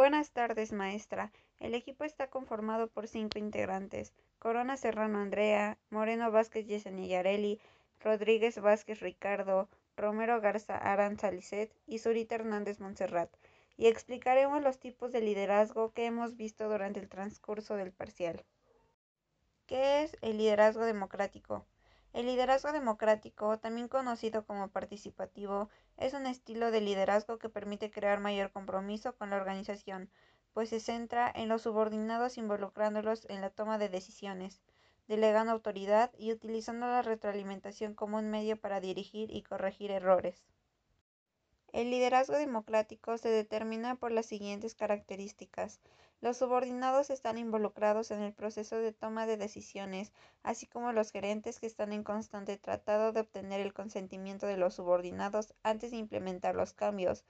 Buenas tardes, maestra. El equipo está conformado por cinco integrantes: Corona Serrano Andrea, Moreno Vázquez Yesenia Rodríguez Vázquez Ricardo, Romero Garza Aranza Lisset y Zurita Hernández Montserrat, y explicaremos los tipos de liderazgo que hemos visto durante el transcurso del parcial. ¿Qué es el liderazgo democrático? El liderazgo democrático, también conocido como participativo, es un estilo de liderazgo que permite crear mayor compromiso con la organización, pues se centra en los subordinados involucrándolos en la toma de decisiones, delegando autoridad y utilizando la retroalimentación como un medio para dirigir y corregir errores. El liderazgo democrático se determina por las siguientes características. Los subordinados están involucrados en el proceso de toma de decisiones, así como los gerentes que están en constante tratado de obtener el consentimiento de los subordinados antes de implementar los cambios.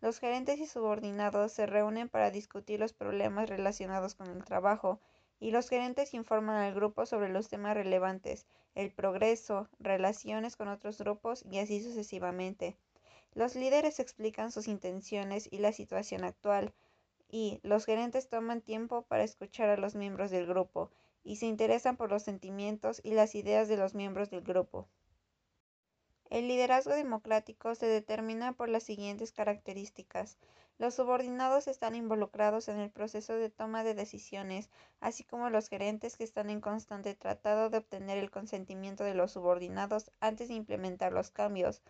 Los gerentes y subordinados se reúnen para discutir los problemas relacionados con el trabajo, y los gerentes informan al grupo sobre los temas relevantes, el progreso, relaciones con otros grupos y así sucesivamente. Los líderes explican sus intenciones y la situación actual, y los gerentes toman tiempo para escuchar a los miembros del grupo y se interesan por los sentimientos y las ideas de los miembros del grupo. El liderazgo democrático se determina por las siguientes características. Los subordinados están involucrados en el proceso de toma de decisiones, así como los gerentes que están en constante tratado de obtener el consentimiento de los subordinados antes de implementar los cambios.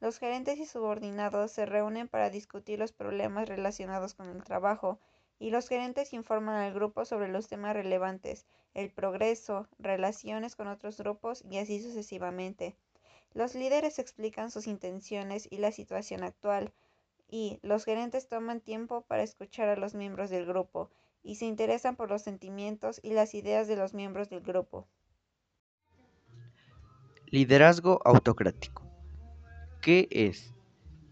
Los gerentes y subordinados se reúnen para discutir los problemas relacionados con el trabajo, y los gerentes informan al grupo sobre los temas relevantes, el progreso, relaciones con otros grupos y así sucesivamente. Los líderes explican sus intenciones y la situación actual, y los gerentes toman tiempo para escuchar a los miembros del grupo y se interesan por los sentimientos y las ideas de los miembros del grupo. Liderazgo autocrático. ¿Qué es?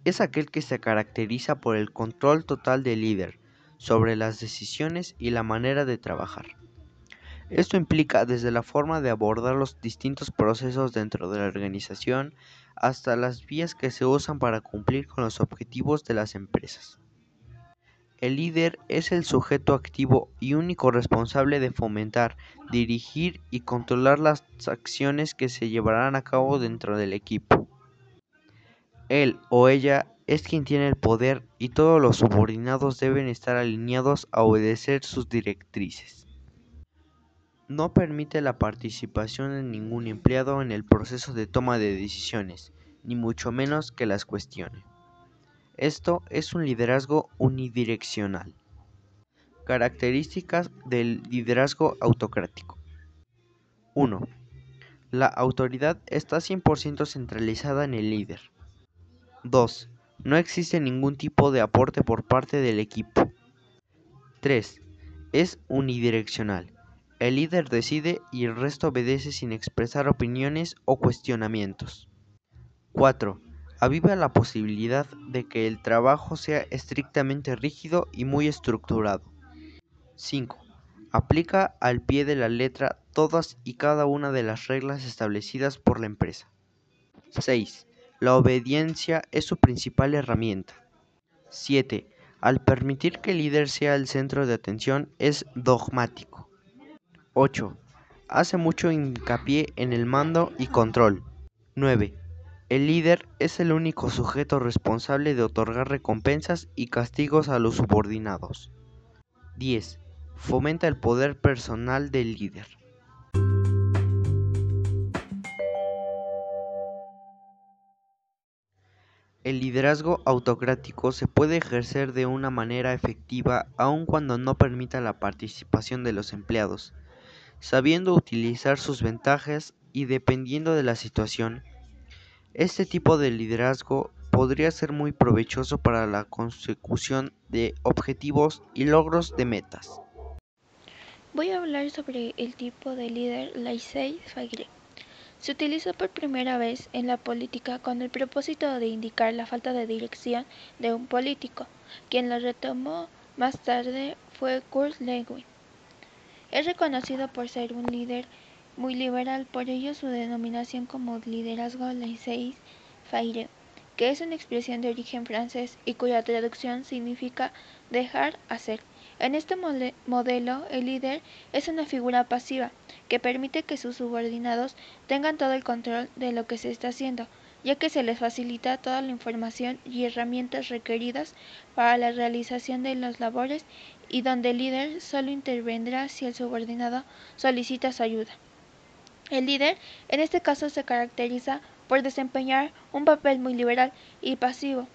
Es aquel que se caracteriza por el control total del líder sobre las decisiones y la manera de trabajar. Esto implica desde la forma de abordar los distintos procesos dentro de la organización hasta las vías que se usan para cumplir con los objetivos de las empresas. El líder es el sujeto activo y único responsable de fomentar, dirigir y controlar las acciones que se llevarán a cabo dentro del equipo. Él o ella es quien tiene el poder y todos los subordinados deben estar alineados a obedecer sus directrices. No permite la participación de ningún empleado en el proceso de toma de decisiones, ni mucho menos que las cuestione. Esto es un liderazgo unidireccional. Características del liderazgo autocrático. 1. La autoridad está 100% centralizada en el líder. 2. No existe ningún tipo de aporte por parte del equipo. 3. Es unidireccional. El líder decide y el resto obedece sin expresar opiniones o cuestionamientos. 4. Aviva la posibilidad de que el trabajo sea estrictamente rígido y muy estructurado. 5. Aplica al pie de la letra todas y cada una de las reglas establecidas por la empresa. 6. La obediencia es su principal herramienta. 7. Al permitir que el líder sea el centro de atención, es dogmático. 8. Hace mucho hincapié en el mando y control. 9. El líder es el único sujeto responsable de otorgar recompensas y castigos a los subordinados. 10. Fomenta el poder personal del líder. El liderazgo autocrático se puede ejercer de una manera efectiva aun cuando no permita la participación de los empleados, sabiendo utilizar sus ventajas y dependiendo de la situación. Este tipo de liderazgo podría ser muy provechoso para la consecución de objetivos y logros de metas. Voy a hablar sobre el tipo de líder laissez-faire. Se utilizó por primera vez en la política con el propósito de indicar la falta de dirección de un político. Quien lo retomó más tarde fue Kurt Lewin. Es reconocido por ser un líder muy liberal, por ello su denominación como liderazgo laissez-faire que es una expresión de origen francés y cuya traducción significa dejar hacer. En este modelo, el líder es una figura pasiva que permite que sus subordinados tengan todo el control de lo que se está haciendo, ya que se les facilita toda la información y herramientas requeridas para la realización de las labores y donde el líder solo intervendrá si el subordinado solicita su ayuda. El líder en este caso se caracteriza por desempeñar un papel muy liberal y pasivo,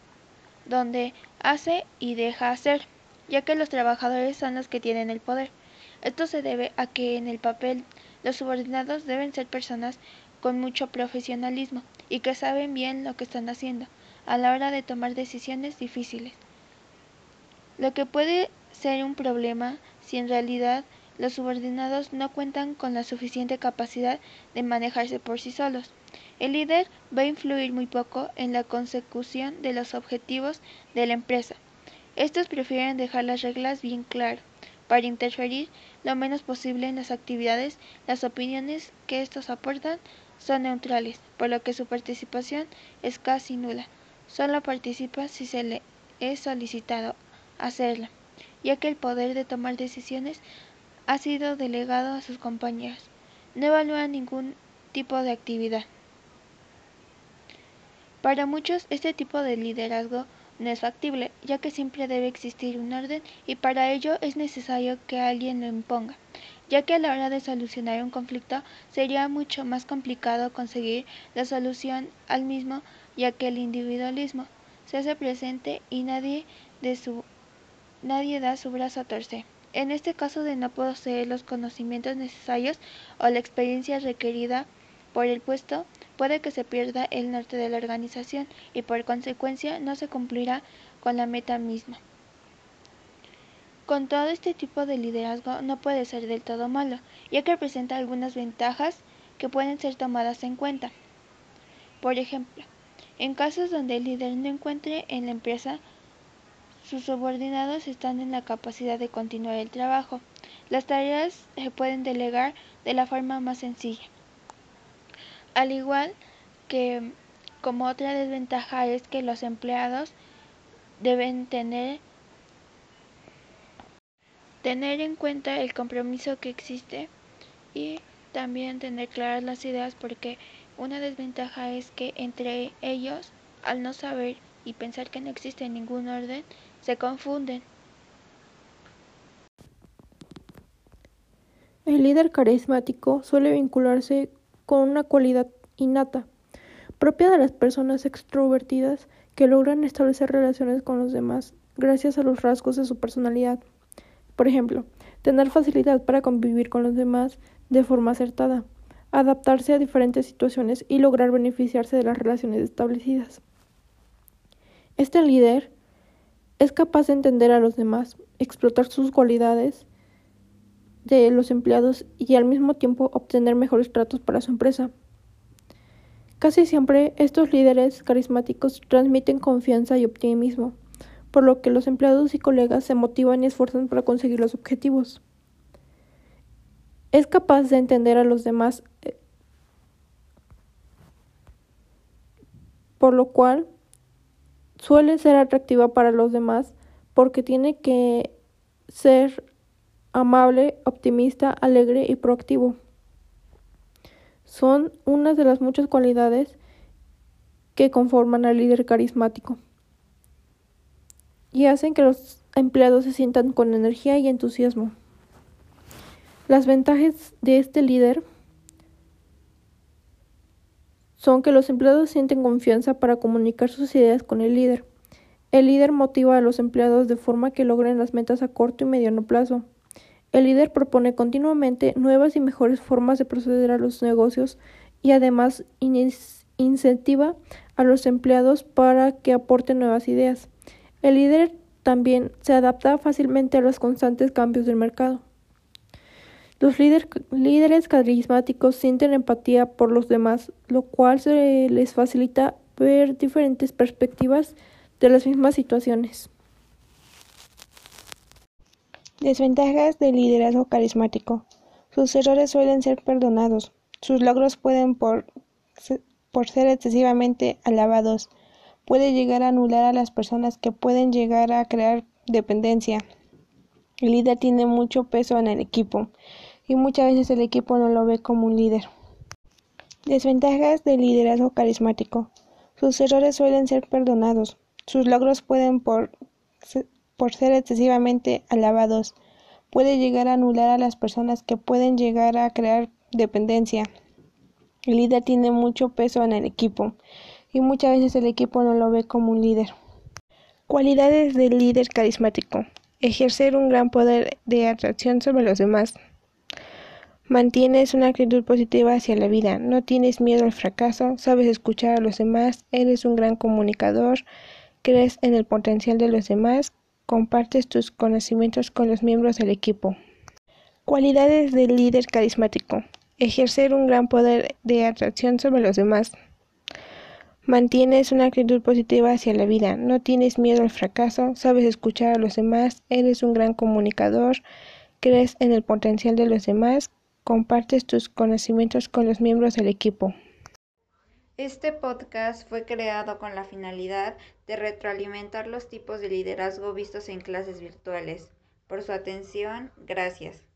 donde hace y deja hacer, ya que los trabajadores son los que tienen el poder. Esto se debe a que en el papel los subordinados deben ser personas con mucho profesionalismo y que saben bien lo que están haciendo a la hora de tomar decisiones difíciles. Lo que puede ser un problema si en realidad los subordinados no cuentan con la suficiente capacidad de manejarse por sí solos. El líder va a influir muy poco en la consecución de los objetivos de la empresa. Estos prefieren dejar las reglas bien claras para interferir lo menos posible en las actividades. Las opiniones que estos aportan son neutrales, por lo que su participación es casi nula. Solo participa si se le es solicitado hacerla, ya que el poder de tomar decisiones ha sido delegado a sus compañeros. No evalúan ningún tipo de actividad. Para muchos este tipo de liderazgo no es factible, ya que siempre debe existir un orden y para ello es necesario que alguien lo imponga, ya que a la hora de solucionar un conflicto sería mucho más complicado conseguir la solución al mismo, ya que el individualismo se hace presente y nadie, de su, nadie da su brazo a torcer. En este caso de no poseer los conocimientos necesarios o la experiencia requerida por el puesto, puede que se pierda el norte de la organización y por consecuencia no se cumplirá con la meta misma. Con todo este tipo de liderazgo no puede ser del todo malo, ya que presenta algunas ventajas que pueden ser tomadas en cuenta. Por ejemplo, en casos donde el líder no encuentre en la empresa sus subordinados están en la capacidad de continuar el trabajo. Las tareas se pueden delegar de la forma más sencilla. Al igual que como otra desventaja es que los empleados deben tener tener en cuenta el compromiso que existe y también tener claras las ideas porque una desventaja es que entre ellos al no saber y pensar que no existe ningún orden se confunden. El líder carismático suele vincularse con una cualidad innata, propia de las personas extrovertidas que logran establecer relaciones con los demás gracias a los rasgos de su personalidad. Por ejemplo, tener facilidad para convivir con los demás de forma acertada, adaptarse a diferentes situaciones y lograr beneficiarse de las relaciones establecidas. Este líder es capaz de entender a los demás, explotar sus cualidades de los empleados y al mismo tiempo obtener mejores tratos para su empresa. Casi siempre estos líderes carismáticos transmiten confianza y optimismo, por lo que los empleados y colegas se motivan y esfuerzan para conseguir los objetivos. Es capaz de entender a los demás, eh, por lo cual suele ser atractiva para los demás porque tiene que ser amable, optimista, alegre y proactivo. Son unas de las muchas cualidades que conforman al líder carismático y hacen que los empleados se sientan con energía y entusiasmo. Las ventajas de este líder son que los empleados sienten confianza para comunicar sus ideas con el líder. El líder motiva a los empleados de forma que logren las metas a corto y mediano plazo. El líder propone continuamente nuevas y mejores formas de proceder a los negocios y además incentiva a los empleados para que aporten nuevas ideas. El líder también se adapta fácilmente a los constantes cambios del mercado. Los líderes carismáticos sienten empatía por los demás, lo cual les facilita ver diferentes perspectivas de las mismas situaciones. Desventajas del liderazgo carismático. Sus errores suelen ser perdonados. Sus logros pueden por, por ser excesivamente alabados puede llegar a anular a las personas que pueden llegar a crear dependencia. El líder tiene mucho peso en el equipo y muchas veces el equipo no lo ve como un líder. Desventajas del liderazgo carismático. Sus errores suelen ser perdonados. Sus logros pueden por, por ser excesivamente alabados. Puede llegar a anular a las personas que pueden llegar a crear dependencia. El líder tiene mucho peso en el equipo y muchas veces el equipo no lo ve como un líder. Cualidades del líder carismático. Ejercer un gran poder de atracción sobre los demás. Mantienes una actitud positiva hacia la vida, no tienes miedo al fracaso, sabes escuchar a los demás, eres un gran comunicador, crees en el potencial de los demás, compartes tus conocimientos con los miembros del equipo. Cualidades del líder carismático. Ejercer un gran poder de atracción sobre los demás. Mantienes una actitud positiva hacia la vida, no tienes miedo al fracaso, sabes escuchar a los demás, eres un gran comunicador, crees en el potencial de los demás, compartes tus conocimientos con los miembros del equipo. Este podcast fue creado con la finalidad de retroalimentar los tipos de liderazgo vistos en clases virtuales. Por su atención, gracias.